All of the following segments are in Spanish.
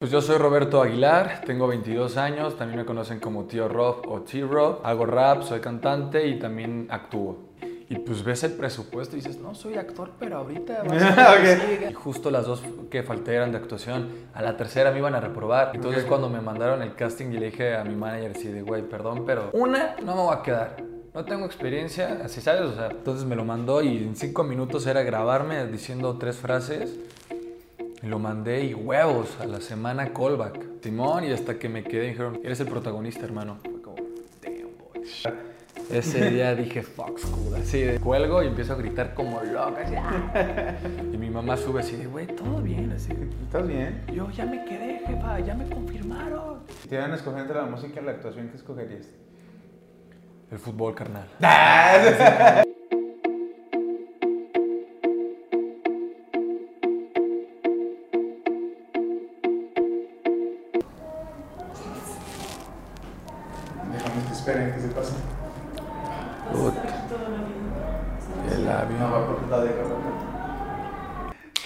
Pues yo soy Roberto Aguilar, tengo 22 años, también me conocen como Tío Rob o T-Rob. Hago rap, soy cantante y también actúo. Y pues ves el presupuesto y dices, no, soy actor, pero ahorita vas a ver, Y justo las dos que falté eran de actuación. A la tercera me iban a reprobar. Entonces cuando me mandaron el casting y le dije a mi manager así de, güey, perdón, pero una no me va a quedar. No tengo experiencia, así sabes, o sea, entonces me lo mandó y en cinco minutos era grabarme diciendo tres frases lo mandé y huevos a la semana callback. Simón, y hasta que me quedé, dijeron, eres el protagonista, hermano. Fue como, damn, boy. Ese día dije, fuck school, así de cuelgo y empiezo a gritar como loca. así, "Ah". Y mi mamá sube así de, güey, todo bien, así. ¿Estás bien? Yo ya me quedé, jefa, ya me confirmaron. Si te dieran a escoger entre la música y la actuación, ¿qué escogerías? El fútbol, carnal.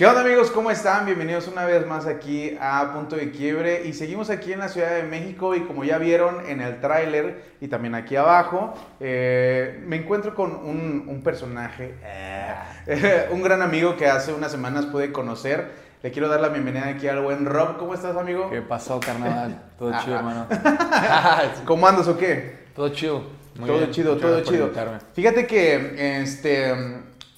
¿Qué onda amigos? ¿Cómo están? Bienvenidos una vez más aquí a Punto de Quiebre y seguimos aquí en la Ciudad de México y como ya vieron en el tráiler y también aquí abajo, eh, me encuentro con un, un personaje, eh, un gran amigo que hace unas semanas pude conocer. Le quiero dar la bienvenida aquí al buen Rob. ¿Cómo estás amigo? ¿Qué pasó, carnal? Todo chido, hermano. ¿Cómo andas o qué? Todo chido. Muy todo bien. chido, Muchas todo chido. Fíjate que este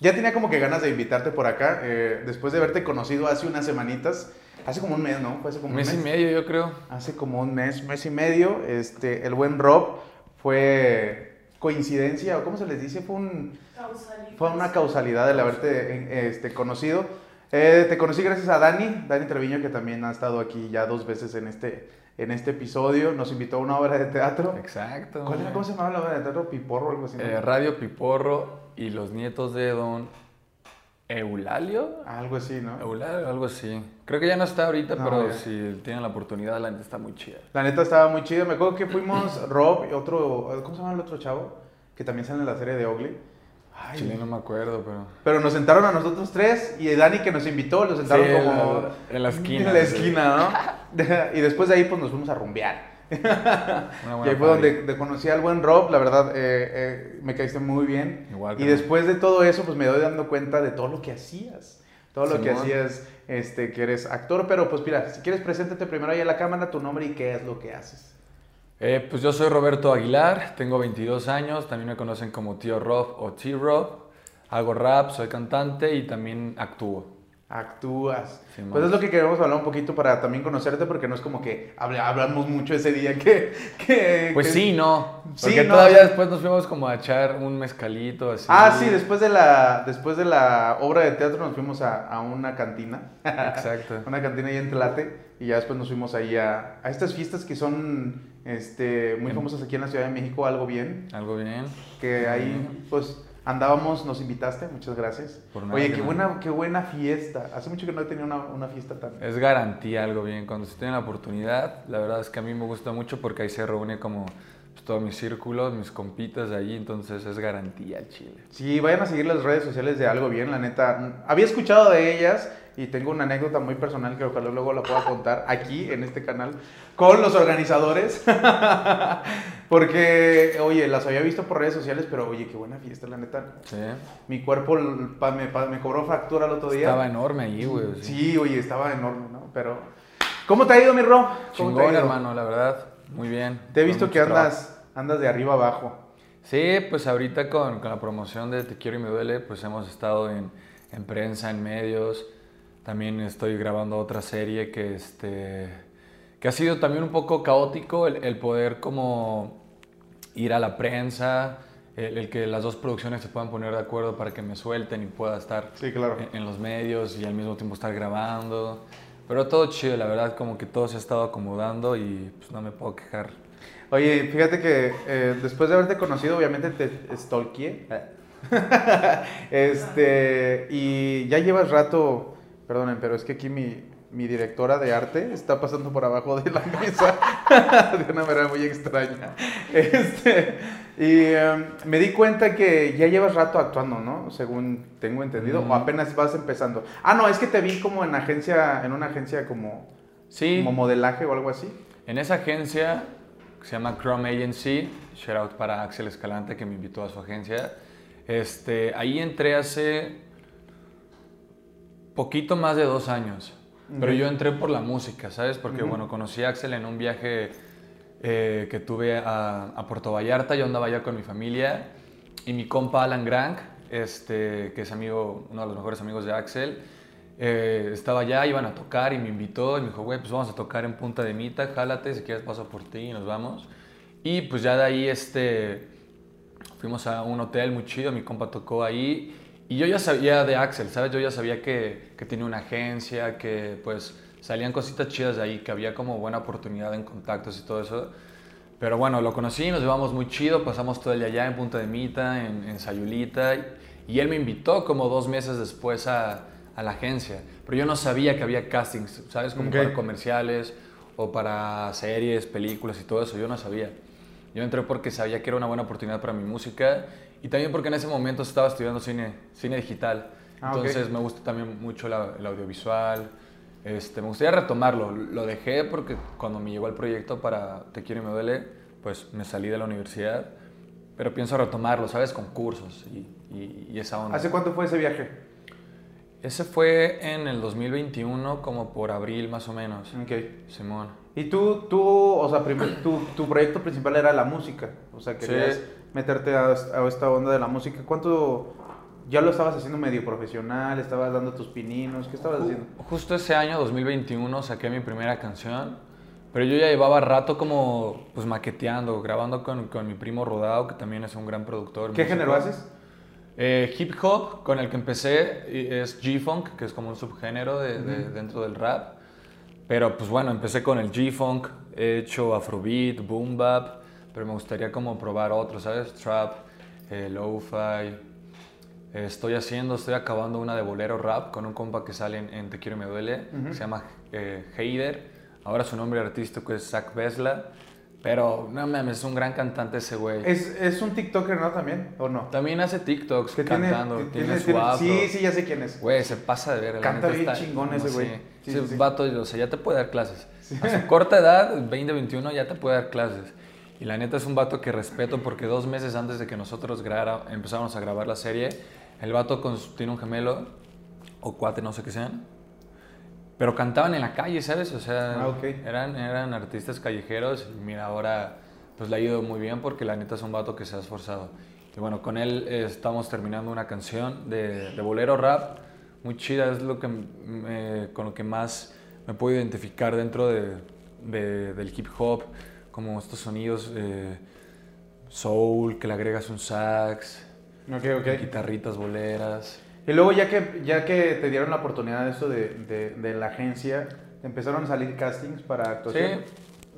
ya tenía como que ganas de invitarte por acá, eh, después de haberte conocido hace unas semanitas, hace como un mes, ¿no? Fue hace como Un mes y medio, yo creo. Hace como un mes, mes y medio, este, el buen Rob fue coincidencia, o cómo se les dice, fue un, fue una causalidad el haberte eh, este, conocido. Eh, te conocí gracias a Dani, Dani Treviño, que también ha estado aquí ya dos veces en este, en este episodio. Nos invitó a una obra de teatro. Exacto. ¿Cuál era, ¿Cómo se llamaba la obra de teatro? Piporro o algo así. ¿no? Eh, Radio Piporro y los nietos de Don Eulalio. Algo así, ¿no? Eulalio, algo así. Creo que ya no está ahorita, No, pero ya. si tienen la oportunidad, la neta está muy chida. La neta estaba muy chido. Me acuerdo que fuimos Rob y otro. ¿Cómo se llama el otro chavo? Que también sale en la serie de Ugly. Ay, Chile no me acuerdo, pero. Pero nos sentaron a nosotros tres y Dani que nos invitó, lo sentaron Sí, como. en la esquina, En la sí. esquina, ¿no? y después de ahí, pues nos fuimos a rumbear. Una Y ahí fue donde de- conocí al buen Rob, la verdad, eh, eh, me caíste muy bien. Igual, y después de todo eso, pues me doy dando cuenta de todo lo que hacías. Todo lo que hacías, este, que eres actor. Pero pues mira, si quieres, preséntate primero ahí a la cámara tu nombre y qué es lo que haces. Eh, pues yo soy Roberto Aguilar, tengo 22 años, también me conocen como Tío Rob o T-Rob. Hago rap, soy cantante y también actúo. Actúas. Pues es lo que queremos hablar un poquito para también conocerte, porque no es como que habla- hablamos mucho ese día que... que Pues que- sí, no. Sí, Porque todavía después nos fuimos como a echar un mezcalito así. Ah, sí, después de, la, después de la obra de teatro nos fuimos a, a una cantina. Exacto. una cantina ahí en Tlate. Y ya después nos fuimos ahí a, a estas fiestas que son este, muy En- famosas aquí en la Ciudad de México, algo bien. Algo bien. Que ahí, pues, andábamos, nos invitaste, muchas gracias. Por nada, Oye, qué buena, qué buena fiesta. Hace mucho que no he tenido una, una fiesta tan... Es garantía algo bien. Cuando se tiene la oportunidad, la verdad es que a mí me gusta mucho porque ahí se reúne como pues, todo mi círculo, mis compitas de allí, entonces es garantía el chile. Sí, vayan a seguir las redes sociales de Algo Bien, la neta. Había escuchado de ellas y tengo una anécdota muy personal que ojalá luego la pueda contar aquí en este canal con los organizadores. Porque, oye, las había visto por redes sociales, pero oye, qué buena fiesta, la neta. Sí. Mi cuerpo pa- me, pa- me cobró factura el otro día. Estaba enorme ahí, güey. sí. Sí, oye, estaba enorme, ¿no? Pero, ¿cómo te ha ido, mi Ro? ¿Cómo te ha Chingón, ido? hermano, la verdad. Muy bien. Te he visto que trabajo. andas, andas de arriba abajo. Sí, pues ahorita con, con la promoción de Te Quiero y Me Duele, pues hemos estado en, en prensa, en medios. También estoy grabando otra serie que, este, que ha sido también un poco caótico el, el poder como ir a la prensa, el, el que las dos producciones se puedan poner de acuerdo para que me suelten y pueda estar Sí, claro. en, en los medios y al mismo tiempo estar grabando. Pero todo chido, la verdad, como que todo se ha estado acomodando y pues no me puedo quejar. Oye, fíjate que eh, después de haberte conocido, obviamente te stalkeé. este, y ya llevas rato, perdonen, pero es que aquí mi, mi directora de arte está pasando por abajo de la mesa de una manera muy extraña. Este, y em, me di cuenta que ya llevas rato actuando, ¿no? Según tengo entendido, o apenas vas empezando. Ah, no, es que te vi como en agencia, en una agencia como Sí. ¿Como modelaje o algo así? En esa agencia que se llama Chrome Agency, shout out para Axel Escalante que me invitó a su agencia. Este, ahí entré hace poquito más de dos años. Pero yo entré por la música, ¿sabes? Porque, Ujú. bueno, conocí a Axel en un viaje eh, que tuve a, a Puerto Vallarta. Yo andaba allá con mi familia. Y mi compa Alan Grank, este, que es amigo, uno de los mejores amigos de Axel, eh, estaba allá, iban a tocar y me invitó. Y me dijo, güey, pues vamos a tocar en Punta de Mita, jálate, si quieres paso por ti y nos vamos. Y pues ya de ahí, este, Fuimos a un hotel muy chido, mi compa tocó ahí y yo ya sabía de Axel, ¿sabes? Yo ya sabía que, que tenía una agencia, que pues salían cositas chidas de ahí, que había como buena oportunidad en contactos y todo eso. Pero bueno, lo conocí, nos llevamos muy chido, pasamos todo el día allá en Punta de Mita, en, en Sayulita, y, él me invitó como dos meses después a, a la agencia. Pero yo no sabía que había castings, ¿sabes? Como Ok. para comerciales o para series, películas y todo eso, yo no sabía. Yo entré porque sabía que era una buena oportunidad para mi música y también porque en ese momento estaba estudiando cine, cine digital. Ah. Entonces me gusta también mucho la- el audiovisual. Este, me gustaría retomarlo. Lo dejé porque cuando me llegó el proyecto para Te quiero y me duele, pues me salí de la universidad. Pero pienso retomarlo, ¿sabes? Con cursos y, y- y esa onda. ¿Hace cuánto fue ese viaje? Ese fue en el 2021, como por abril más o menos. Ok. Simón. Y tú, tú o sea, tu, tu proyecto principal era la música. O sea, Sí. querías meterte a, a esta onda de la música. ¿Cuánto ya lo estabas haciendo medio profesional? ¿Estabas dando tus pininos? ¿Qué estabas haciendo? Justo ese año, 2021, saqué mi primera canción, pero yo ya llevaba rato como pues maqueteando, grabando con, con mi primo Rodao, que también es un gran productor. ¿Qué género haces? Eh, hip hop, con el que empecé, es G-Funk, que es como un subgénero de, de- dentro del rap. Pero pues bueno, empecé con el G-Funk, he hecho Afrobeat, Boom Bap, pero me gustaría como probar otros, ¿sabes? Trap, eh, Lo-Fi. Estoy haciendo, estoy acabando una de bolero rap con un compa que sale en, en Te Quiero y Me Duele, que se llama eh, Heider. Ahora su nombre artístico es Zach Besla. Pero no mames, es un gran cantante ese güey. ¿Es, es un TikToker, ¿no? También, ¿o no? También hace TikToks Que cantando, tiene- tiene, su afro. Sí, sí, ya sé quién es. Güey, se pasa de ver. Canta bien está- chingón ese güey. Sí, ese sí, sí. vato, o sea, ya te puede dar clases. A su corta edad, 20, 21, ya te puede dar clases. Y la neta es un vato que respeto porque dos meses antes de que nosotros grabara, empezáramos a grabar la serie, el vato con tiene un gemelo, o cuate, no sé qué sean, pero cantaban en la calle, ¿sabes? O sea, Ah, ok. eran, eran artistas callejeros y mira, ahora pues le ha ido muy bien porque la neta es un vato que se ha esforzado. Y bueno, con él eh, estamos terminando una canción de, de bolero rap, muy chida, es lo que me- con lo que más me puedo identificar dentro de, de- del hip hop, como estos sonidos eh, soul, que le agregas un sax, Ok, ok. guitarritas boleras. Y luego ya que, ya que te dieron la oportunidad de esto de, de, la agencia, ¿te empezaron a salir castings para Sí, actuación?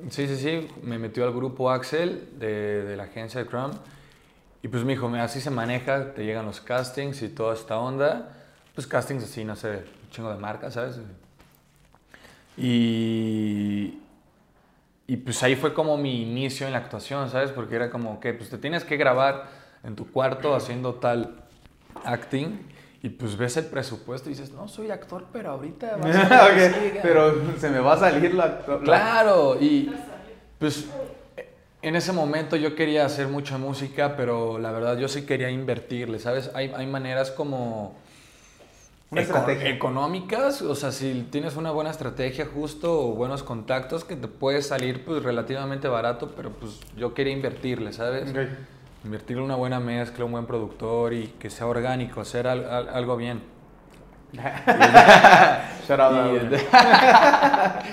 sí, sí, sí. Me metió al grupo Axel de, de la agencia de Chrome. Y pues me dijo, "Mira, así se maneja, te llegan los castings y toda esta onda. Pues castings así, no sé, un chingo de marcas, ¿sabes? Y, y pues ahí fue como mi inicio en la actuación, ¿sabes? Porque era como que pues te tienes que grabar en tu cuarto haciendo tal acting. Y pues ves el presupuesto y dices, no, soy actor, pero ahorita va a ser Ok, así, pero se me va a salir la... la- Claro, y pues en ese momento yo quería hacer mucha música, pero la verdad yo sí quería invertirle, ¿sabes? Hay, hay maneras como Una estrategia. económicas, o sea, si tienes una buena estrategia justo o buenos contactos que te puede salir pues relativamente barato, pero pues yo quería invertirle, ¿sabes? Ok. Invertirle una buena mezcla, un buen productor y que sea orgánico, hacer al- al- algo bien. Shout out,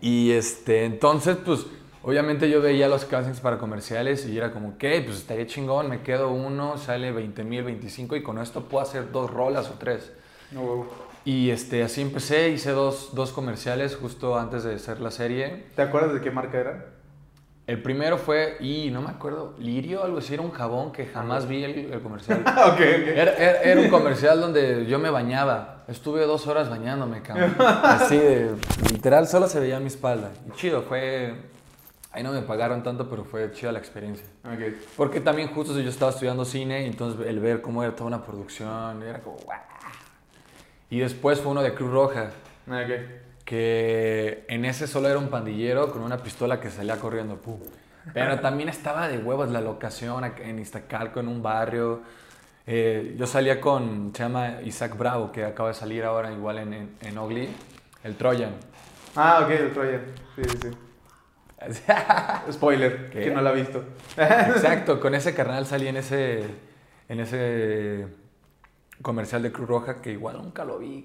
Y, este, entonces, pues, obviamente yo veía los castings para comerciales y era como, ¿qué? Pues estaría chingón, me quedo uno, sale 20 mil, 25 y con esto puedo hacer dos rolas o tres. No, huevo. Y este, así empecé, hice dos, dos comerciales justo antes de hacer la serie. ¿Te acuerdas de qué marca era? El primero fue, y no me acuerdo, Lirio, algo así, era un jabón que jamás vi el, el comercial. ok, ok. Era, era- era un comercial donde yo me bañaba. Estuve dos horas bañándome, cabrón. Así de. Literal, solo se veía mi espalda. Y chido, fue. Ahí no me pagaron tanto, pero fue chida la experiencia. Ok. Porque también, justo yo estaba estudiando cine, entonces el ver cómo era toda una producción, era como. ¡guau! Y después fue uno de Cruz Roja. Ok. Que en ese solo era un pandillero con una pistola que salía corriendo. pum. Pero también estaba de huevos la locación en Iztacalco, en un barrio. Eh, yo salía con, se llama Isaac Bravo, que acaba de salir ahora igual en, en, en Ugly, el Troyan. Ah, ok, el Troyan. Sí, sí, sí. Spoiler, ¿Qué? que no la ha visto. Exacto, con ese carnal salí en ese, en ese comercial de Cruz Roja que igual nunca lo vi.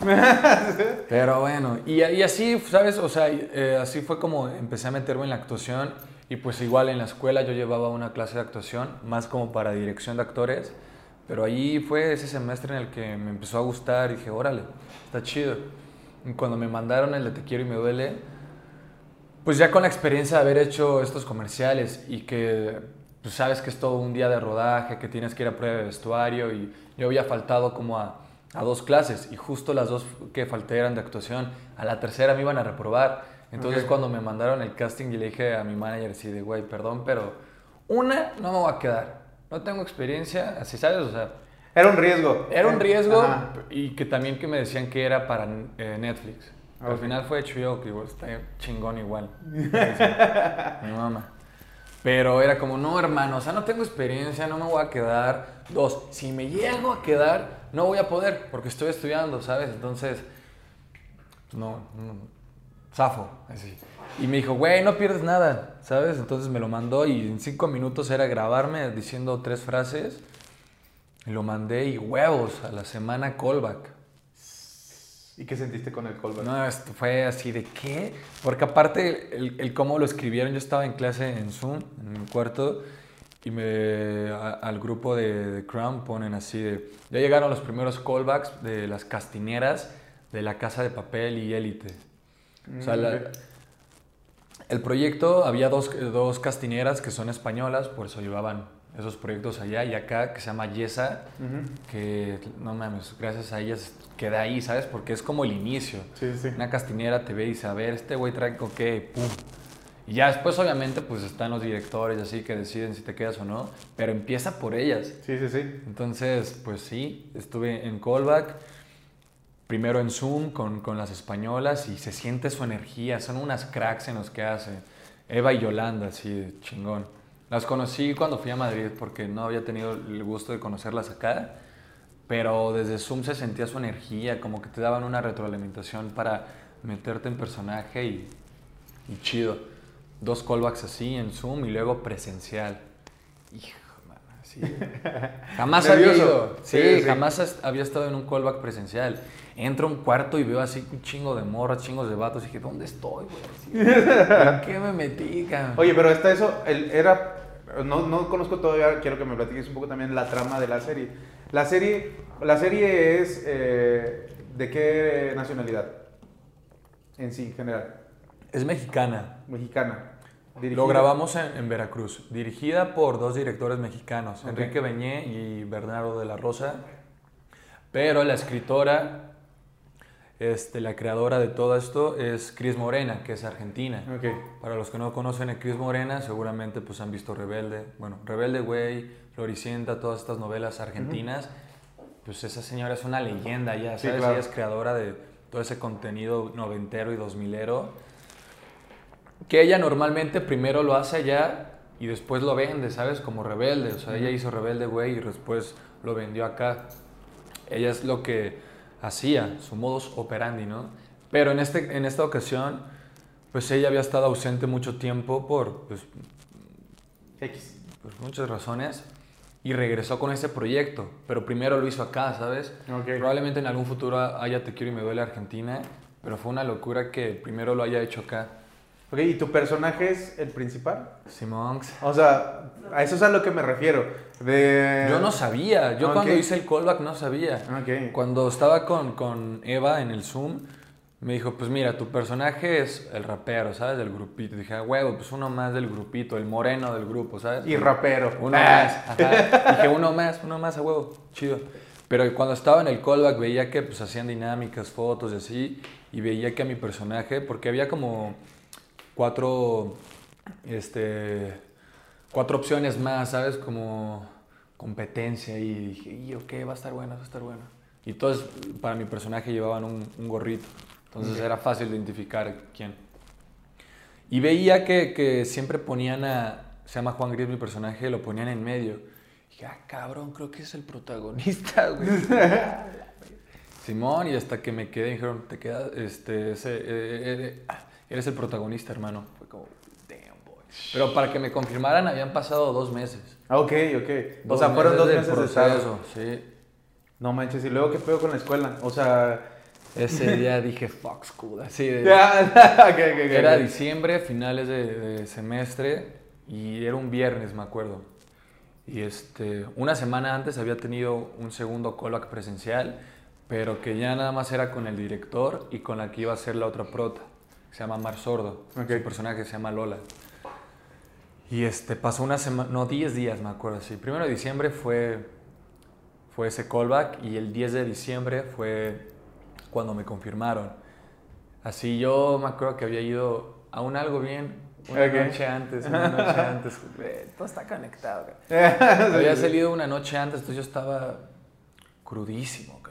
Pero bueno, y, y así, ¿sabes? O sea, eh, así fue como empecé a meterme en la actuación y pues igual en la escuela yo llevaba una clase de actuación, más como para dirección de actores, pero ahí fue ese semestre en el que me empezó a gustar y dije, órale, está chido. Y cuando me mandaron el de Te quiero y me duele, pues ya con la experiencia de haber hecho estos comerciales y que pues sabes que es todo un día de rodaje, que tienes que ir a prueba de vestuario y yo había faltado como a, a dos clases y justo las dos que falté eran de actuación, a la tercera me iban a reprobar. Entonces Ok. cuando me mandaron el casting y le dije a mi manager así de, güey, perdón, pero una no me voy a quedar. No tengo experiencia, así sabes, o sea, Era un riesgo. era un riesgo Ajá. y que también que me decían que era para eh, Netflix. Al Ok. final fue HBO, que igual está chingón igual. Mi mamá. Pero era como, no, hermano, o sea, no tengo experiencia, no me voy a quedar. Dos, si me llego a quedar, no voy a poder, porque estoy estudiando, ¿sabes? Entonces, no, no zafo. Y me dijo, güey, no pierdes nada, ¿sabes? Entonces me lo mandó y en cinco minutos era grabarme diciendo tres frases. Lo mandé y huevos, a la semana callback. ¿Y qué sentiste con el callback? No, esto fue así de qué. Porque aparte, el, el cómo lo escribieron, yo estaba en clase en Zoom, en mi cuarto, y me, a- al grupo de, de Crown ponen así de. Ya llegaron los primeros callbacks de las castineras de la casa de papel y élite. O sea, Mm, la- el proyecto, había dos, dos castineras que son españolas, por eso llevaban esos proyectos allá, y acá, que se llama Yesa, Ujú. que no mames, gracias a ellas queda ahí, ¿sabes? Porque es como el inicio. Sí, sí. Una castinera te ve y dice, a ver, este güey trae con qué, pum. Y ya después, obviamente, pues están los directores así que deciden si te quedas o no, pero empieza por ellas. Sí, sí, sí. Entonces, pues sí, estuve en callback, primero en Zoom con, con las españolas y se siente su energía, son unas cracks en los que hace. Eva y Yolanda, así, chingón. Las conocí cuando fui a Madrid porque no había tenido el gusto de conocerlas acá, pero desde Zoom se sentía su energía, como que te daban una retroalimentación para meterte en personaje y, y chido. Dos callbacks así en Zoom y luego presencial. Hijo, mano, así. Jamás había ido. Sí, jamás había estado en un callback presencial. Entro a un cuarto y veo así un chingo de morras, chingos de vatos. Y dije, ¿dónde estoy, güey? ¿En qué me metí, cabrón? Oye, pero está eso, el, era, no, no conozco todavía, quiero que me platiques un poco también la trama de la serie. La serie, la serie es, eh, ¿de qué nacionalidad? En sí, en general. Es mexicana. Mexicana. Dirigida- Lo grabamos en, en Veracruz. Dirigida por dos directores mexicanos. Enrique Beñé y Bernardo de la Rosa. Pero la escritora, este, la creadora de todo esto es Cris Morena, que es argentina. Para los que no conocen a Cris Morena, seguramente pues han visto Rebelde, bueno, Rebelde Güey, Floricienta, todas estas novelas argentinas. Pues esa señora es una leyenda ya, Sí, ¿sabes? claro. Ella es creadora de todo ese contenido noventero y dos milero. Que ella normalmente primero lo hace allá y después lo vende, ¿sabes? Como Rebelde. O sea, ella hizo Rebelde Güey y después lo vendió acá. Ella es lo que hacía, su modus operandi, ¿no? Pero en, este, en esta ocasión, pues ella había estado ausente mucho tiempo por pues, X. pues, muchas razones y regresó con ese proyecto, pero primero lo hizo acá, ¿sabes? Ok. Probablemente en algún futuro haya Te quiero y me duele Argentina, pero fue una locura que primero lo haya hecho acá. Ok, ¿y tu personaje es el principal? Simonx. O sea, a eso es a lo que me refiero. De... Yo no sabía, yo cuando hice el callback no sabía. Ok. Cuando estaba con, con Eva en el Zoom, me dijo, pues mira, tu personaje es el rapero, ¿sabes? Del grupito. dije, ah, huevo, pues uno más del grupito, el moreno del grupo, ¿sabes? Y rapero. Uno Ah. más. Ajá. Dije, uno más, uno más a huevo. Chido. Pero cuando estaba en el callback veía que pues hacían dinámicas, fotos y así. Y veía que a mi personaje, porque había como cuatro, este, cuatro opciones más, ¿sabes? Como competencia. Y dije, y ok, va a estar bueno, va a estar bueno. Y todos para mi personaje llevaban un, un gorrito. Entonces Ok. era fácil identificar quién. Y veía que, que siempre ponían a, se llama Juan Gris mi personaje, lo ponían en medio. Y dije, ah, cabrón, creo que es el protagonista, güey. Simón, y hasta que me quedé, dijeron, te quedas, este, ese, eh, eh, ah, eres el protagonista, hermano. Fue como, damn, boy. Pero para que me confirmaran habían pasado dos meses. Ah, Ok, ok. O sea, fueron dos meses de proceso, sí. No manches, y luego qué pedo con la escuela. O sea. Ese día dije, fuck school, así de... Ya, ok, ok, ok. Era diciembre, finales de, de semestre, y era un viernes, me acuerdo. Y este, una semana antes había tenido un segundo callback presencial, pero que ya nada más era con el director y con la que iba a ser la otra prota, que se llama Mar Sordo. Ok. Su personaje se llama Lola. Y este, pasó una semana, no, 10 días, me acuerdo así. Primero de diciembre fue, fue ese callback y el 10 de diciembre fue cuando me confirmaron. Así yo me acuerdo que había ido a un algo bien una Ok. noche antes, una noche antes. Todo está conectado. Había salido una noche antes, entonces yo estaba crudísimo.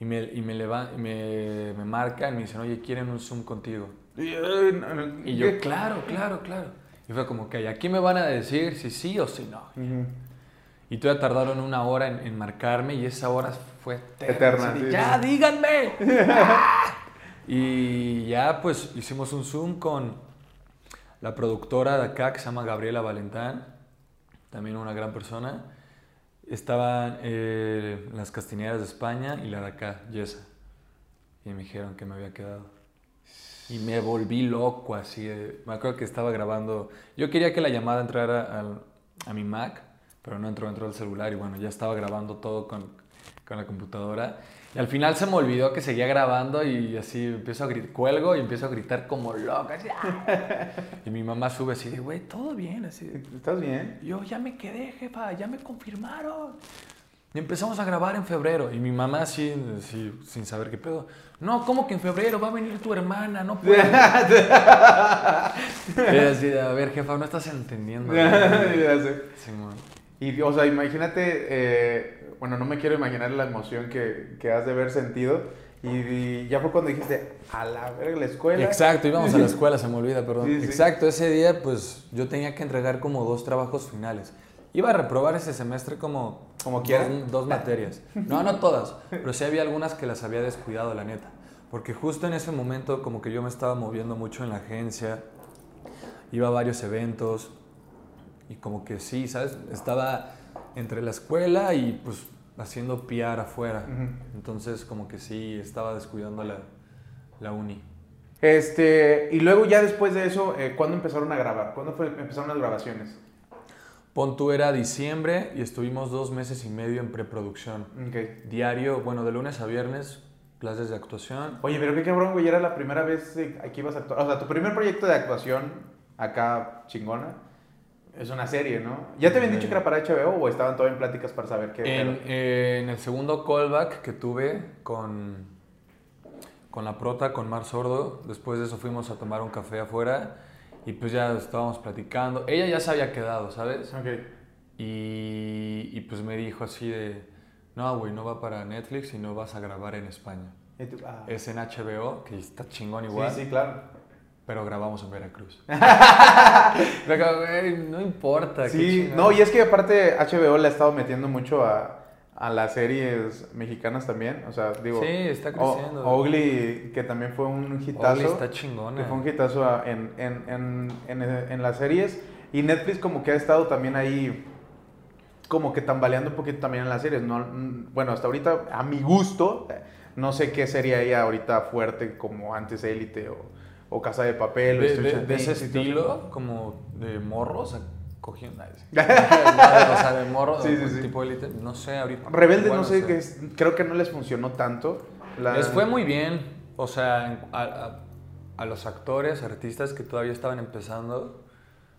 Y me, y me, leva- y me, me marcan y me dicen, oye, quieren un Zoom contigo. Y yo, claro, claro, claro. Y fue como que aquí me van a decir si sí o si no. Ujú. Y todavía tardaron una hora en, en marcarme y esa hora fue eterna. Eterna, sí, ya, sí. díganme. y ya pues hicimos un Zoom con la productora de acá que se llama Gabriela Valentán, también una gran persona. Estaban eh, las castineras de España y la de acá, Yesa. Y me dijeron que me había quedado. Y me volví loco así. de- me acuerdo que estaba grabando. Yo quería que la llamada entrara al- a mi Mac, pero no entró, entró al celular. Y bueno, ya estaba grabando todo con, con la computadora. Y al final se me olvidó que seguía grabando y así empiezo a gritar, cuelgo y empiezo a gritar como loca. así, ¡ah! Y mi mamá sube así de, güey, todo bien, así. ¿Estás bien? y yo ya me quedé, jefa, ya me confirmaron. Y empezamos a grabar en febrero. Y mi mamá así, así, sin saber qué pedo. No, ¿cómo que en febrero va a venir tu hermana? No puedo. y así de, a ver, jefa, no estás entendiendo. Ya sé. Simón. Y, o sea, imagínate, eh, bueno, no me quiero imaginar la emoción que, que has de haber sentido. Y, y ya fue cuando dijiste, a la verga, la escuela. Exacto, íbamos a la escuela, se me olvida, perdón. Sí, sí. Exacto, ese día pues yo tenía que entregar como dos trabajos finales. Iba a reprobar ese semestre como, Como quiera. dos, dos materias. No, no todas, pero sí había algunas que las había descuidado, la neta. Porque justo en ese momento como que yo me estaba moviendo mucho en la agencia, iba a varios eventos y como que sí, ¿sabes? Estaba entre la escuela y pues haciendo PR afuera. Ujú. Entonces como que sí, estaba descuidando la, la uni. Este, y luego ya después de eso, eh, ¿cuándo empezaron a grabar? ¿Cuándo fue- empezaron las grabaciones? Pon tú era diciembre y estuvimos dos meses y medio en preproducción. Ok. Diario, bueno, de lunes a viernes, clases de actuación. Oye, pero qué cabrón, güey, era la primera vez que ibas a actuar. O sea, tu primer proyecto de actuación acá chingona es una serie, ¿no? ¿Ya te habían dicho que era para HBO o estaban todavía en pláticas para saber qué En, pedo? eh, en el segundo callback que tuve con, con la prota, con Mar Sordo, después de eso fuimos a tomar un café afuera y pues ya estábamos platicando. Ella ya se había quedado, ¿sabes? Ok. Y, y pues me dijo así de, no, güey, no va para Netflix y no vas a grabar en España. Ah. Es en HBO, que está chingón Sí, igual. sí, claro. Pero grabamos en Veracruz. No importa. Sí, no, y es que aparte HBO le ha estado metiendo mucho a, a las series mexicanas también. O sea, digo. Sí, está O- creciendo. Owgly, que también fue un hitazo. Owgly está chingona. Que fue un hitazo en, en, en, en, en las series. Y Netflix como que ha estado también ahí como que tambaleando un poquito también en las series. No, bueno, hasta ahorita, a mi gusto, no sé qué sería ella ahorita fuerte como antes Élite o, o Casa de Papel. o de, Stranger de- de ese estilo, como de morros, cogiendo. o sea, de morro, Sí, sí, sí. tipo élite, no sé ahorita. Rebelde, no sé, qué es, creo que no les funcionó tanto. La- Les fue muy bien. O sea, a, a- a los actores, artistas que todavía estaban empezando,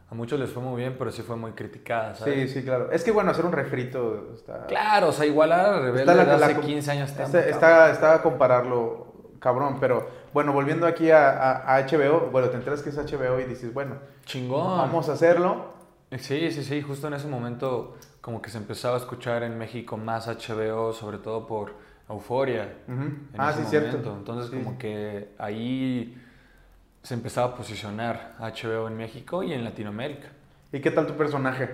a muchos les fue muy bien, pero sí fue muy criticada, Sí, ¿sabes? sí, claro. Es que bueno, hacer un refrito está... Claro, o sea, igualar a Rebelde Está la- de la- hace 15 años está, Está, muy está, está a compararlo, cabrón, pero bueno, volviendo aquí a, a- a HBO, bueno, te enteras que es HBO y dices, bueno, chingón. vamos a hacerlo. Sí, sí, sí, justo en ese momento como que se empezaba a escuchar en México más HBO, sobre todo por Euforia. Ujú. en Ah, sí, cierto. Entonces, Sí, como que ahí se empezaba a posicionar HBO en México y en Latinoamérica. ¿Y qué tal tu personaje?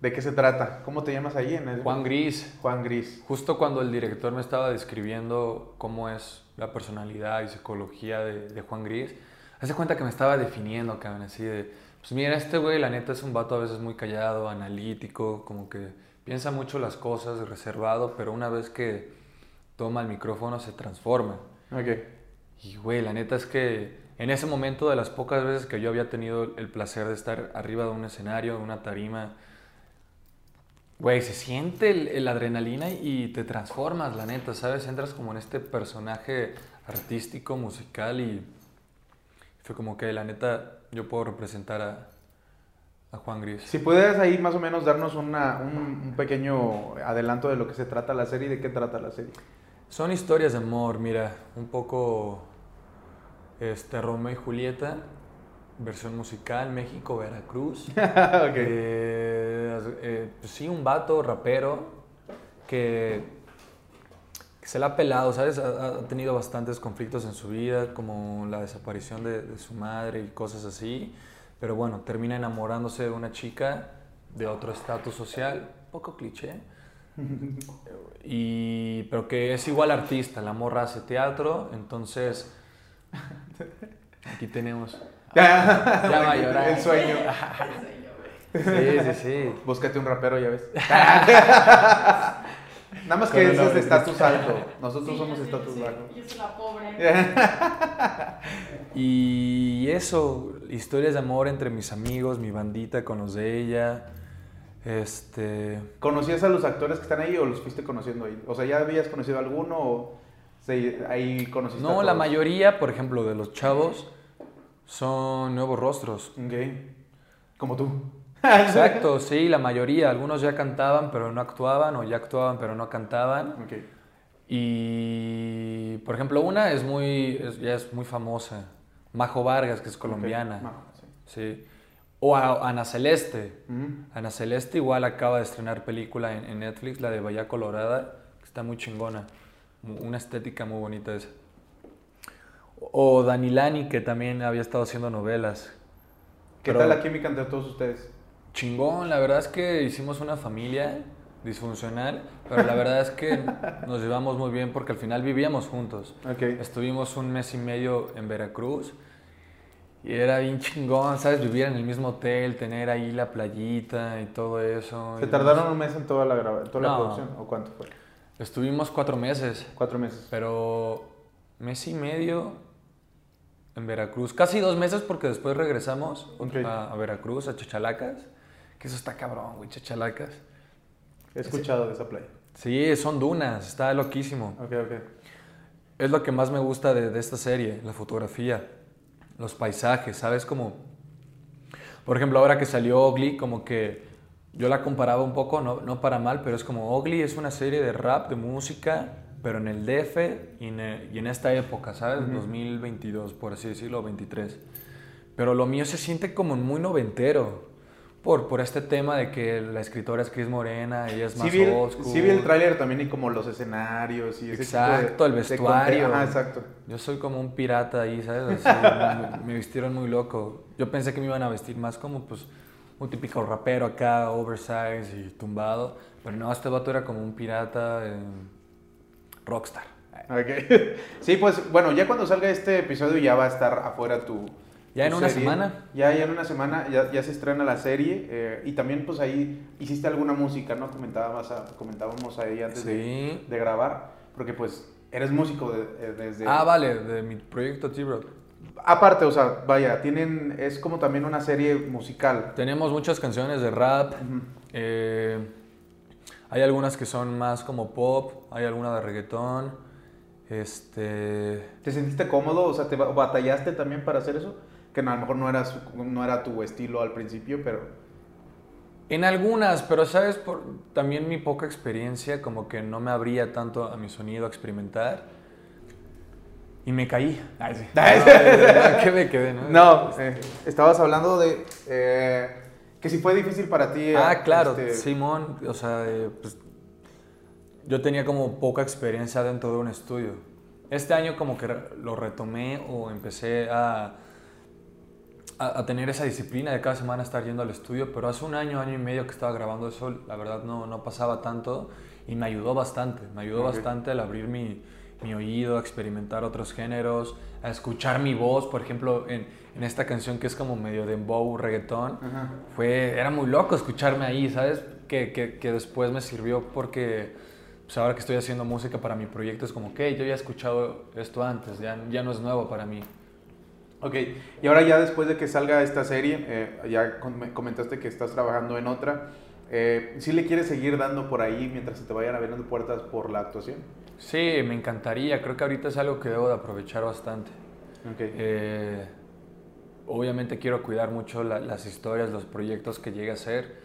¿De qué se trata? ¿Cómo te llamas ahí en el... Juan Gris, Juan Gris. justo cuando el director me estaba describiendo cómo es la personalidad y psicología de, de Juan Gris, hace cuenta que me estaba definiendo, cabrón, así de, pues mira, este güey, la neta es un vato a veces muy callado, analítico, como que piensa mucho las cosas, reservado, pero una vez que toma el micrófono se transforma. Ok. Y güey, la neta es que en ese momento de las pocas veces que yo había tenido el placer de estar arriba de un escenario, de una tarima, güey, se siente el, el adrenalina y te transformas, la neta, ¿sabes? Entras como en este personaje artístico, musical y fue como que la neta yo puedo representar a, a Juan Gris. Si pudieras ahí más o menos darnos una- un, un pequeño adelanto de lo que se trata la serie y de qué trata la serie. Son historias de amor, mira, un poco este Romeo y Julieta, versión musical, México, Veracruz. ok. Eh, eh, pues sí, un vato rapero que, que se la ha pelado, ¿sabes? Ha, ha tenido bastantes conflictos en su vida, como la desaparición de, de su madre y cosas así. Pero bueno, termina enamorándose de una chica de otro estatus social, poco cliché. Y, pero que es igual artista, la morra hace teatro, entonces aquí tenemos. ya Ya va a llorar. El sueño. Sí, sí, sí. Búscate un rapero, ya ves. Nada más que una es de estatus alto. Nosotros Sí, somos sí, estatus sí, bajo. Yo soy la pobre. Y eso, historias de amor entre mis amigos, mi bandita con los de ella. Este. ¿Conocías a los actores que están ahí o los fuiste conociendo ahí? O sea, ¿ya habías conocido a alguno o se- ahí conociste a No, la mayoría, por ejemplo, de los chavos son nuevos rostros. Ok. Como tú. Exacto, sí, la mayoría. Algunos ya cantaban pero no actuaban, o ya actuaban pero no cantaban. Ok. Y, por ejemplo, una es muy, es- ya es muy famosa. Majo Vargas, que es colombiana. Majo, sí. Sí. O a- Ana Celeste. Ana Celeste igual acaba de estrenar película en, en Netflix, la de Bahía Colorada, que está muy chingona. Una estética muy bonita esa. O Danilani, que también había estado haciendo novelas. ¿Qué Pero- tal la química entre todos ustedes? Chingón, la verdad es que hicimos una familia disfuncional, pero la verdad es que nos llevamos muy bien porque al final vivíamos juntos. Ok. Estuvimos un mes y medio en Veracruz y era bien chingón, ¿sabes? Vivir en el mismo hotel, tener ahí la playita y todo eso. ¿Se tardaron un mes en toda la, graba- toda la producción? ¿O cuánto fue? Estuvimos cuatro meses, Cuatro meses. pero mes y medio en Veracruz. Casi dos meses porque después regresamos a, a Veracruz, a Chachalacas. Que eso está cabrón, güey, Chachalacas. He escuchado de esa playa. Sí, son dunas, está loquísimo. Ok, ok. Es lo que más me gusta de, de esta serie, la fotografía, los paisajes, ¿sabes? Como, por ejemplo, ahora que salió Ugly, como que yo la comparaba un poco, no, no para mal, pero es como Ugly es una serie de rap, de música, pero en el DF y en, y en esta época, ¿sabes? 2022, por así decirlo, 23. Pero lo mío se siente como muy noventero. Por, por este tema de que la escritora es Cris Morena, ella es más Sí school. sí vi el tráiler también y como los escenarios y ese Exacto, de, el vestuario. Ajá, exacto. Yo soy como un pirata ahí, ¿sabes? Así, me, me vistieron muy loco. Yo pensé que me iban a vestir más como, pues, un típico rapero acá, oversize y tumbado. Pero no, este vato era como un pirata eh, rockstar. Ok. Sí, pues bueno, ya cuando salga este episodio ya va a estar afuera tu. Ya en una serie. semana. Ya, ya en una semana ya, ya se estrena la serie. eh, y también, pues ahí hiciste alguna música, ¿no? Comentábamos, a- comentábamos ahí antes de, Sí. de grabar. Porque, pues, eres músico de- eh, desde. Ah, vale, de mi proyecto T-Rock. Aparte, o sea, vaya, tienen. Es como también una serie musical. Tenemos muchas canciones de rap. Eh, hay algunas que son más como pop, hay alguna de reggaetón. Este, ¿Te sentiste cómodo? O sea, ¿te ba- batallaste también para hacer eso? Que no, a lo mejor no era, su- no era tu estilo al principio, pero... En algunas, pero sabes, por también mi poca experiencia, como que no me abría tanto a mi sonido a experimentar. Y me caí. Ay, sí. ¿Qué me quedé, no? No, eh, estabas hablando de eh, que si fue difícil para ti. Ah, eh, claro, este, Simón, o sea, eh, pues, yo tenía como poca experiencia dentro de un estudio. Este año como que lo retomé o empecé a, a, tener esa disciplina de cada semana estar yendo al estudio, pero hace un año, año y medio que estaba grabando eso, la verdad no, no pasaba tanto y me ayudó bastante, me ayudó bastante al abrir mi, mi, oído, a experimentar otros géneros, a escuchar mi voz, por ejemplo, en, en esta canción que es como medio de dembow, reggaetón, fue, era muy loco escucharme ahí, ¿sabes? Que, que, que después me sirvió porque pues ahora que estoy haciendo música para mi proyecto es como, que yo ya he escuchado esto antes, ya, ya no es nuevo para mí. Ok, y ahora ya después de que salga esta serie, eh, ya comentaste que estás trabajando en otra, eh, ¿sí le quieres seguir dando por ahí mientras se te vayan abriendo puertas por la actuación? Sí, me encantaría, creo que ahorita es algo que debo de aprovechar bastante. Okay. Eh, obviamente quiero cuidar mucho las historias, los proyectos que llegue a ser.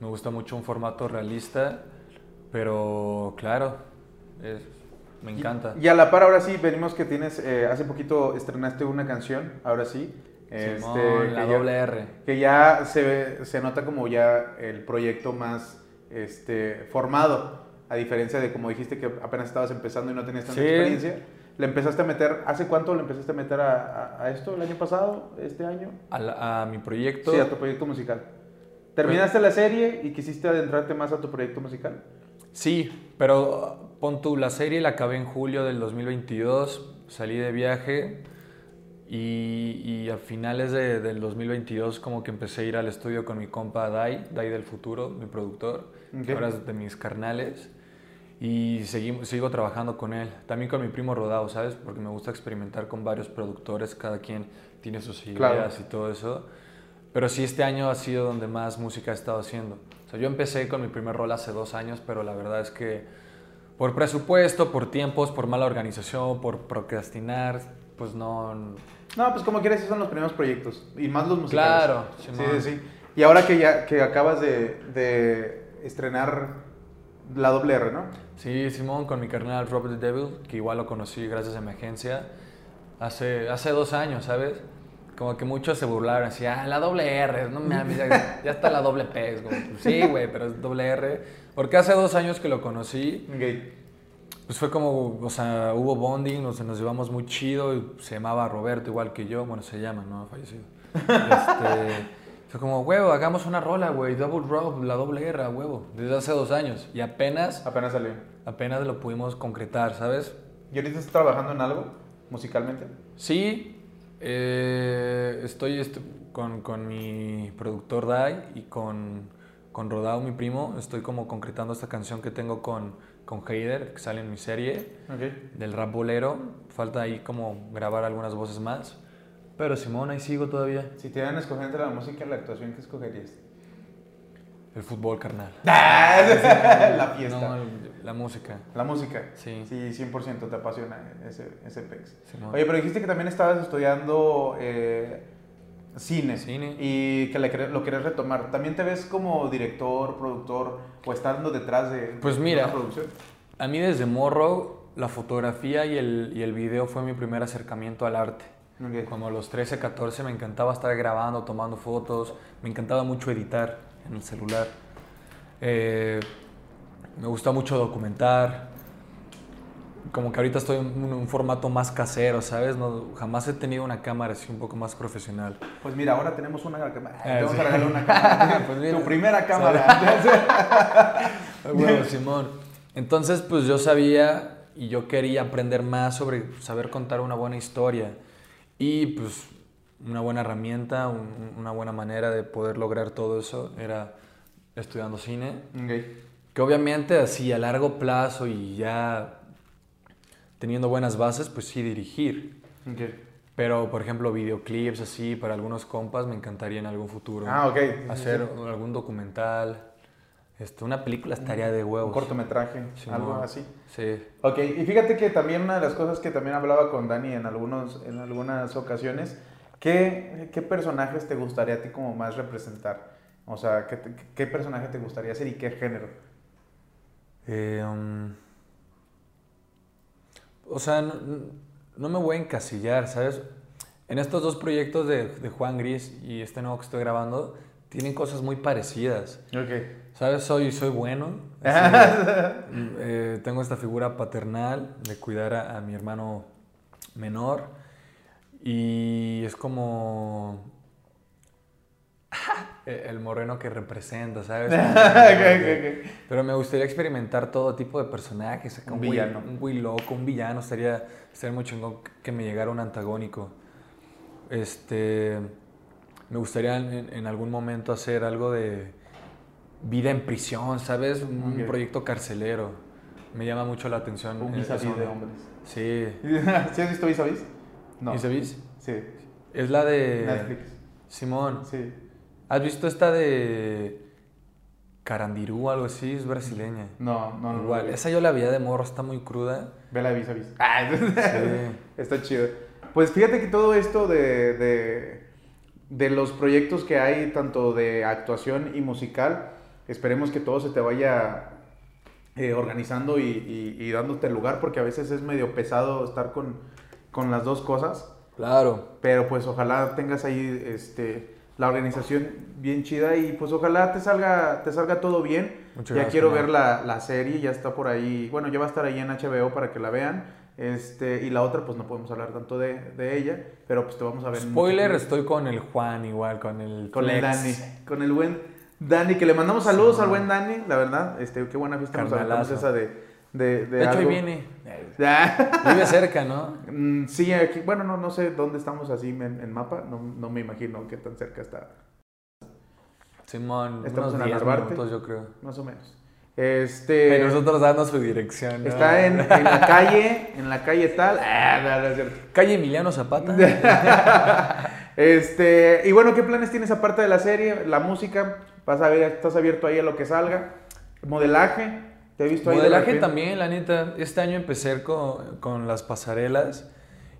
Me gusta mucho un formato realista, pero claro, me encanta. Y, a la par, ahora sí, venimos que tienes, eh, hace poquito estrenaste una canción, ahora sí. Este, la doble R. Que ya se, se nota como ya el proyecto más este, formado, a diferencia de como dijiste que apenas estabas empezando y no tenías tanta experiencia. ¿Le empezaste a meter, hace cuánto le empezaste a meter a, a, esto? ¿El año pasado? ¿Este año? A, a, mi proyecto. Sí, a tu proyecto musical. ¿Terminaste la serie y quisiste adentrarte más a tu proyecto musical? Sí, pero pon tú, la serie la acabé en julio del 2022, salí de viaje y, y a finales de, del 2022 como que empecé a ir al estudio con mi compa Dai, Dai del futuro, mi productor, que ahora es de mis carnales y seguimos, sigo trabajando con él. También con mi primo Rodado, ¿sabes? Porque me gusta experimentar con varios productores, cada quien tiene sus ideas y todo eso. Pero sí, este año ha sido donde más música he estado haciendo. O sea, yo empecé con mi primer rol hace dos años, pero la verdad es que por presupuesto, por tiempos, por mala organización, por procrastinar, pues no... No, pues como quieres, esos son los primeros proyectos. Y más los musicales. Claro, sí, sí, sí. Y ahora que ya que acabas de, de estrenar la doble R, ¿no? Sí, Simón, con mi carnal Robert the Devil, que igual lo conocí gracias a mi agencia, hace, hace dos años, ¿sabes? Como que muchos se burlaron, así, ah, la doble R, no me ya, ya está la doble P. Como, sí, güey, pero es doble R. Porque hace dos años que lo conocí, pues fue como, o sea, hubo bonding, nos, nos llevamos muy chido, y se llamaba Roberto igual que yo, bueno, se llama, no ha fallecido. Este, fue como, huevo, hagamos una rola, güey, Double Rob, la doble guerra, huevo, desde hace dos años. Y apenas... Apenas salió. Apenas lo pudimos concretar, ¿sabes? ¿Y ahorita estás trabajando en algo musicalmente? Sí, eh, estoy con, con, mi productor Dai y con, con Rodao, mi primo. Estoy como concretando esta canción que tengo con, con Heider, que sale en mi serie, del rap bolero. Falta ahí como grabar algunas voces más. Pero Simón, ahí sigo todavía. Si te dan a escoger entre la música y la actuación, ¿qué escogerías? El fútbol, carnal. la fiesta. la música. La música. Sí. Sí, 100% te apasiona ese, ese pex. Oye, pero dijiste que también estabas estudiando eh, cine. Cine. Y que lo querés retomar. ¿También te ves como director, productor o estando detrás de, pues mira, producción? A mí desde morro, la fotografía y el, y el video fue mi primer acercamiento al arte. Como a los 13, 14 me encantaba estar grabando, tomando fotos, me encantaba mucho editar en el celular. Eh, me gusta mucho documentar. Como que ahorita estoy en un, formato más casero, ¿sabes? No, jamás he tenido una cámara así un poco más profesional. Pues mira, ahora tenemos una cámara. Eh, te vamos a regalar una cámara. pues tu primera cámara. bueno, Simón. Entonces, pues yo sabía y yo quería aprender más sobre saber contar una buena historia. Y pues una buena herramienta, una buena manera de poder lograr todo eso era estudiando cine. Que obviamente así a largo plazo y ya teniendo buenas bases, pues sí dirigir. Pero, por ejemplo, videoclips así, para algunos compas me encantaría en algún futuro. Ah, hacer algún documental. Este, una película estaría de huevos. Un cortometraje, algo así. Sí. Ok, y fíjate que también una de las cosas que también hablaba con Dani en, algunos, en algunas ocasiones, ¿qué, ¿qué personajes te gustaría a ti como más representar? O sea, ¿qué, qué personaje te gustaría ser y qué género? Eh, um, o sea, no, no, me voy a encasillar, ¿sabes? En estos dos proyectos de, de Juan Gris y este nuevo que estoy grabando, tienen cosas muy parecidas. Ok. ¿Sabes? Soy, soy bueno. así, eh, tengo esta figura paternal de cuidar a, a mi hermano menor. Y es como el moreno que representa, ¿sabes? Pero me gustaría experimentar todo tipo de personajes. Un villano. Un güey loco, un villano. Estaría, estaría muy chingón que me llegara un antagónico. Este. Me gustaría en, en algún momento hacer algo de vida en prisión, ¿sabes? Un proyecto carcelero. Me llama mucho la atención. Un e- vis de hombres. Sí. ¿Sí has visto vis a vis? No. ¿Y se vis? Sí. Es la de. Netflix. Simón. Sí. ¿Has visto esta de. Carandirú o algo así? Es brasileña. No, no, no. Igual, esa yo la vi de morro, está muy cruda. Ve la de vis a vis. Ah, Sí. Está chido. Pues fíjate que todo esto de, de, de los proyectos que hay, tanto de actuación y musical, esperemos que todo se te vaya eh, organizando y, y- y dándote lugar, porque a veces es medio pesado estar con, con las dos cosas. Claro. Pero pues ojalá tengas ahí este, la organización bien chida y pues ojalá te salga, te salga todo bien. Muchas ya gracias, quiero ver la, la serie, ya está por ahí. Bueno, ya va a estar ahí en HBO para que la vean. Este, y la otra, pues no podemos hablar tanto de, de ella, pero pues te vamos a ver. Spoiler, estoy con el Juan igual, con el con el. Dani, con el buen Dani, que le mandamos saludos Sí. al buen Dani, la verdad. Este, qué buena fiesta nos aventamos Carnalazo. esa de, de, de De hecho, ahí algo. viene. Ya. Vive cerca, ¿no? Mm, Sí, aquí, bueno, no, no sé dónde estamos así en, en mapa, no, no me imagino qué tan cerca está, Simón, Estamos unos en 10 Narvarte. minutos, yo creo. más o menos. Este, Y nosotros dando su dirección. ¿no? está en, en la calle, en la calle tal. Ah, no, no. Calle Emiliano Zapata. Este, y bueno, ¿qué planes tienes aparte de la serie? La música, vas a ver, estás abierto ahí a lo que salga. Modelaje, te he visto ahí. de Modelaje también, la neta. Este año empecé con, con las pasarelas.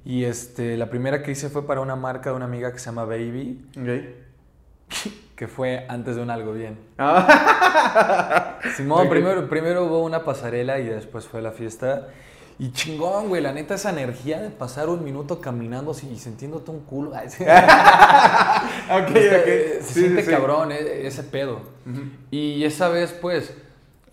Y este, la primera que hice fue para una marca de una amiga que se llama Baby, Ok. que fue antes de un algo bien. Ah. Simón, primero, primero hubo una pasarela y después fue la fiesta. Y chingón, güey, la neta, esa energía de pasar un minuto caminando así y sintiéndote un culo. ok, Está- ok. Se Sí, siente sí, cabrón eh, ese pedo. Ujú. Y esa vez, pues,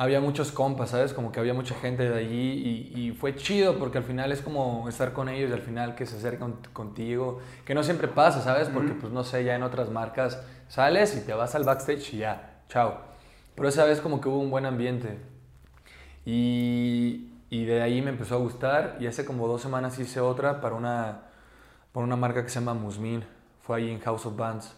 había muchos compas, ¿sabes? Como que había mucha gente de allí y, y fue chido porque al final es como estar con ellos y al final que se acercan contigo, que no siempre pasa, ¿sabes? Porque, pues, no sé, ya en otras marcas sales y te vas al backstage y ya, chao. Pero esa vez como que hubo un buen ambiente. Y, y de ahí me empezó a gustar y hace como dos semanas hice otra para una, para una marca que se llama Musmin. Fue ahí en House of Bands.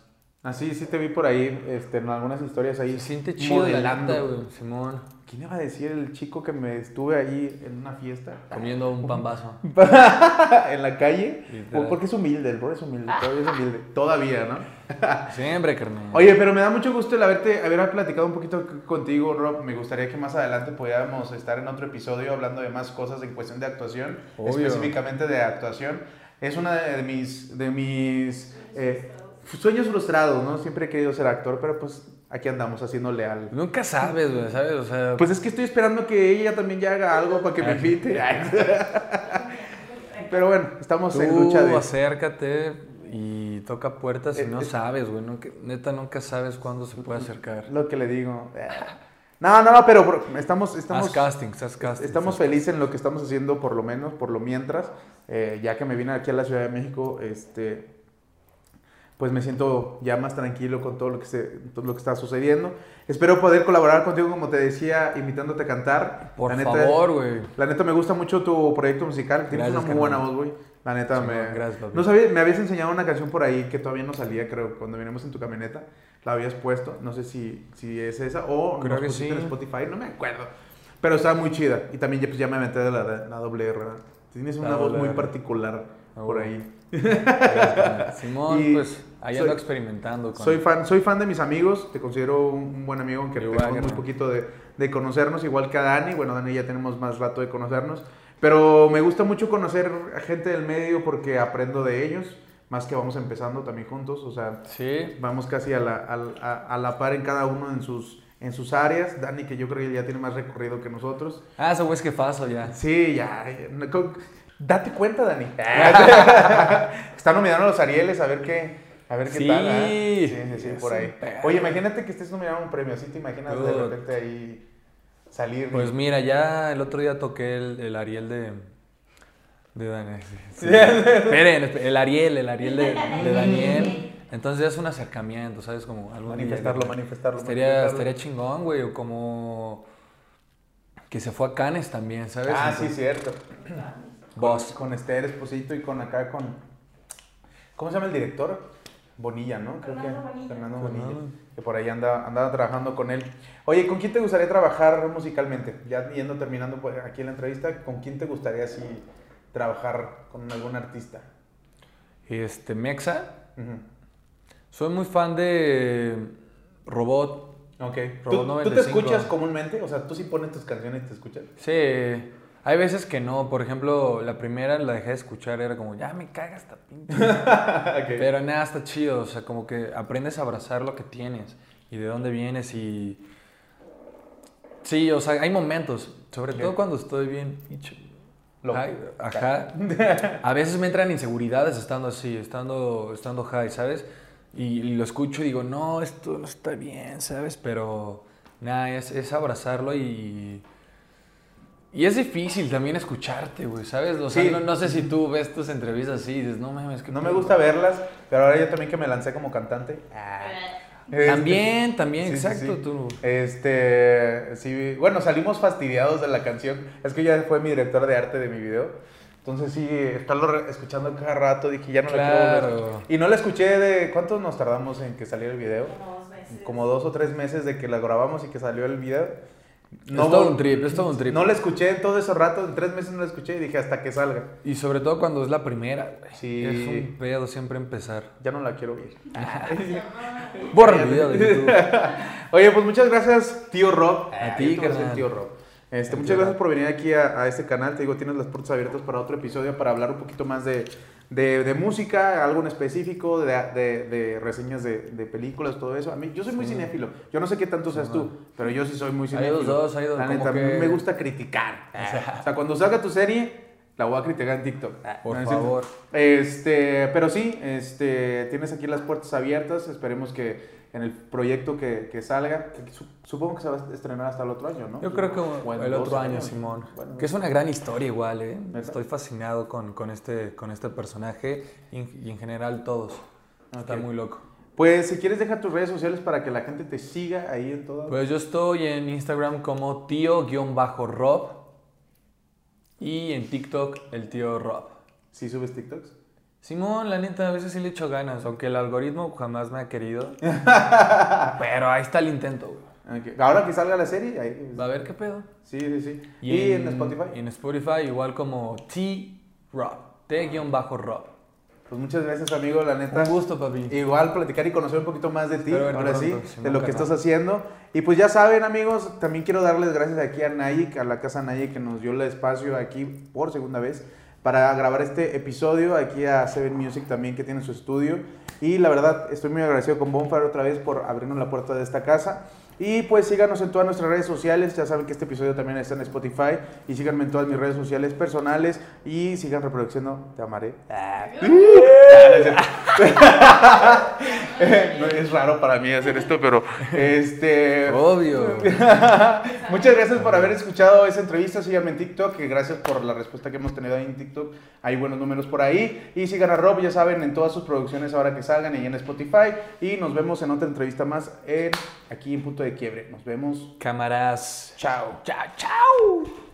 Ah, sí, sí te vi por ahí, este, en algunas historias ahí. Se siente chido la modelando. neta, güey, Simón. ¿Quién iba a decir el chico que me estuve ahí en una fiesta? Comiendo un pambazo. en la calle. Literal. Porque es humilde, el bro es humilde, todavía es humilde. Todavía, ¿no? Siempre, carnal. Oye, pero me da mucho gusto el haberte, haber platicado un poquito contigo, Rob. Me gustaría que más adelante pudiéramos estar en otro episodio hablando de más cosas en cuestión de actuación, Obvio. específicamente de actuación. Es una de mis, de mis eh, sueños frustrados, ¿no? Siempre he querido ser actor, pero pues aquí andamos haciéndole al... Nunca sabes, güey, ¿sabes? O sea, Pues es que estoy esperando que ella también ya haga algo para que me invite. Pero bueno, estamos tú en lucha de... acércate y toca puertas y Eh, no sabes, güey. nunca- neta, nunca sabes cuándo se puede acercar. Lo que le digo. No, no, no, pero estamos, estamos, haz castings, haz castings. estamos haz- felices en lo que estamos haciendo, por lo menos, por lo mientras. Eh, ya que me vine aquí a la Ciudad de México, este, pues me siento ya más tranquilo con todo lo que, se, todo lo que está sucediendo. Espero poder colaborar contigo, como te decía, invitándote a cantar. Por La neta- favor, güey. La neta me gusta mucho tu proyecto musical. Tienes Gracias, una muy buena voz, güey. La neta Sí, me. gracias, no sabía, me habías enseñado una canción por ahí que todavía no salía, creo, cuando vinimos en tu camioneta. La habías puesto. No sé si, si es esa o Creo nos que pusiste sí. en Spotify, no me acuerdo. Pero estaba muy chida. Y también ya, pues, ya me metí de la, la doble R. Tienes una La voz muy particular Ah, por ahí. Gracias. Simón, Y pues ahí ando experimentando. Con... Soy fan, soy fan de mis amigos, te considero un, un buen amigo, aunque Igual, tenemos muy poquito de, de conocernos, igual que a Dani. Bueno, Dani ya tenemos más rato de conocernos. Pero me gusta mucho conocer a gente del medio porque aprendo de ellos, más que vamos empezando también juntos. O sea, Sí, vamos casi a la, al- a, a la par en cada uno en sus, en sus áreas. Dani, que yo creo que ya tiene más recorrido que nosotros. Ah, güey es jefazo ya. Sí, ya. Date cuenta, Dani. Está nominando a los Arieles a ver qué, A ver qué Sí. tal. ¿eh? Sí, sí, sí, por ahí. perro. Oye, imagínate que estés nominado a un premio. ¿Así te imaginas de repente ahí salir? Pues mira, ya el otro día toqué el, el Ariel de. De Daniel. sí, sí. Sí. Esperen, esperen, el Ariel, el Ariel de, de Daniel. Entonces es un acercamiento, ¿sabes? Como día- manifestarlo, manifestarlo. Estaría, manifestarlo. estaría chingón, güey. O como. Que se fue a Cannes también, ¿sabes? Ah, sí, cierto. Boss. Con Esther Esposito y con acá con. ¿Cómo se llama el director? Bonilla, ¿no? Creo Fernando que Bonilla. Fernando Fernando. Bonilla. Que por ahí anda, andaba trabajando con él. Oye, ¿con quién te gustaría trabajar musicalmente? Ya yendo terminando pues, aquí la entrevista, ¿con quién te gustaría así trabajar con algún artista? Este, Mexa. Soy muy fan de Robot. Ok. ¿Tú, Robot tú te 95. escuchas comúnmente? O sea, ¿tú sí pones tus canciones y te escuchas? Sí, hay veces que no. Por ejemplo, la primera la dejé de escuchar, era como, ya me caga esta pinche. Ok. Pero nada, está chido. O sea, como que aprendes a abrazar lo que tienes y de dónde vienes y. Sí, o sea, hay momentos. Sobre Ok. todo cuando estoy bien. Ay, ajá. A veces me entran inseguridades estando así, estando, estando high, ¿sabes? Y, y lo escucho y digo, no, esto no está bien, ¿sabes? Pero nada, es, es abrazarlo y. Y es difícil también escucharte, güey, ¿sabes? O sea, Sí. no, no sé si tú ves tus entrevistas así y dices, no mames, que No me gusta verlas, pero ahora yo también que me lancé como cantante. Este, También, también, Sí, exacto, sí. tú. Este, sí, bueno, salimos fastidiados de la canción. Es que ya fue mi director de arte de mi video. Entonces sí, estarlo escuchando cada rato, dije, ya no la quiero volver. Claro. Y no la escuché de, ¿cuántos nos tardamos en que saliera el video? Como dos meses. Como dos o tres meses de que la grabamos y que salió el video. Es todo un trip, es todo un trip. No la escuché en todo ese rato, en tres meses no la escuché y dije, hasta que salga. Y sobre todo cuando es la primera, güey. Sí. Es un pedo siempre empezar. Ya no la quiero oír. Borra el video de YouTube. Oye, pues muchas gracias, tío Rob. A ti, carnal. tío Rob. Este, muchas gracias por venir aquí a, a este canal. Te digo, tienes las puertas abiertas para otro episodio para hablar un poquito más de, de, de música, algo en específico, de, de, de reseñas de, de películas, todo eso. A mí, yo soy muy Sí. cinéfilo. Yo no sé qué tanto seas Sí, tú, pero yo sí soy muy Hay cinéfilo. dos, dos, hay dos, La neta, a mí que- me gusta criticar. O sea, cuando salga tu serie, la voy a criticar en TikTok. Por No, es cierto. favor. Este, pero sí, este, tienes aquí las puertas abiertas. Esperemos que en el proyecto que, que salga, que su- supongo que se va a estrenar hasta el otro año, ¿no? Yo creo que el otro año, años. Simón. Bueno, Que es una gran historia igual, ¿eh? Estoy fascinado con, con, este, con este personaje y, en- general todos. Está Ok. muy loco. Pues si quieres deja tus redes sociales para que la gente te siga ahí en todo. Pues yo estoy en Instagram como tío-rob y en TikTok el tío Rob. ¿Sí subes TikToks? Simón, la neta, a veces sí le echo ganas, aunque el algoritmo jamás me ha querido. Pero ahí está el intento, güey. Ahora que salga la serie, ahí. Va a ver qué pedo. Sí, sí, sí. ¿Y, en, Spotify? y En Spotify igual como T-Rob, T-Rob. Pues muchas gracias, amigo, la neta. Un gusto, papi. Igual platicar y conocer un poquito más de ti, ahora sí, pronto, Simón de lo que estás haciendo. Y pues ya saben, amigos, también quiero darles gracias aquí a Nayik, a la casa Nayik, que nos dio el espacio aquí por segunda vez para grabar este episodio. Aquí a Seven Music también, que tiene su estudio. Y la verdad, estoy muy agradecido con Bonfire otra vez por abrirnos la puerta de esta casa. Y pues síganos en todas nuestras redes sociales. Ya saben que este episodio también está en Spotify. Y síganme en todas mis redes sociales personales. Y sigan reproduciendo Te amaré. no, es raro para mí hacer esto, pero este. Obvio. Muchas gracias por haber escuchado esa entrevista. Síganme en TikTok, gracias por la respuesta que hemos tenido ahí en TikTok. Hay buenos números por ahí. Y sigan a Rob, ya saben, en todas sus producciones ahora que salgan y en Spotify. Y nos vemos en otra entrevista más en aquí en Punto de Quiebre. Nos vemos. Cámaras. Chao. Chao, chao.